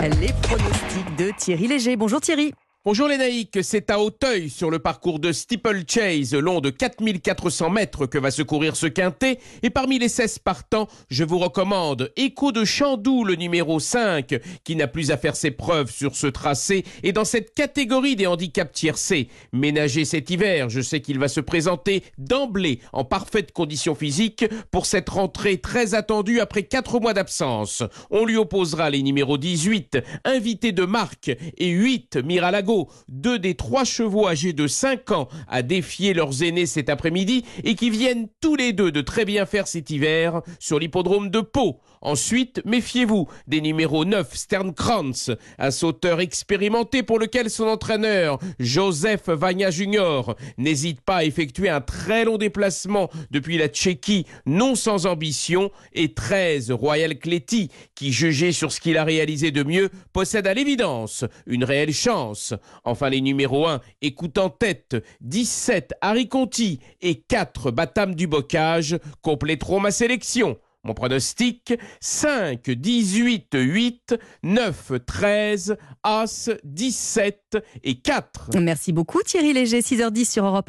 Les pronostics de Thierry Léger. Bonjour Thierry. Bonjour les naïcs, c'est à Hauteuil sur le parcours de Steeplechase, long de 4400 mètres que va se courir ce quintet. Et parmi les 16 partants, je vous recommande Écho de Chandou, le numéro 5, qui n'a plus à faire ses preuves sur ce tracé et dans cette catégorie des handicaps tiercés. Ménagé cet hiver, je sais qu'il va se présenter d'emblée en parfaite condition physique pour cette rentrée très attendue après 4 mois d'absence. On lui opposera les numéros 18, invité de marque, et 8, Miralago deux des trois chevaux âgés de 5 ans à défier leurs aînés cet après-midi et qui viennent tous les deux de très bien faire cet hiver sur l'hippodrome de Pau. Ensuite, méfiez-vous des numéros 9 Sternkrantz, un sauteur expérimenté pour lequel son entraîneur Joseph Vagna Junior n'hésite pas à effectuer un très long déplacement depuis la Tchéquie, non sans ambition, et 13 Royal Cléty, qui jugé sur ce qu'il a réalisé de mieux, possède à l'évidence une réelle chance. Enfin, les numéros 1 écoute en tête 17 Harry Conti et 4 Batam du Bocage compléteront ma sélection. Mon pronostic 5, 18, 8, 9, 13, As, 17 et 4. Merci beaucoup Thierry Léger, 6h10 sur Europe.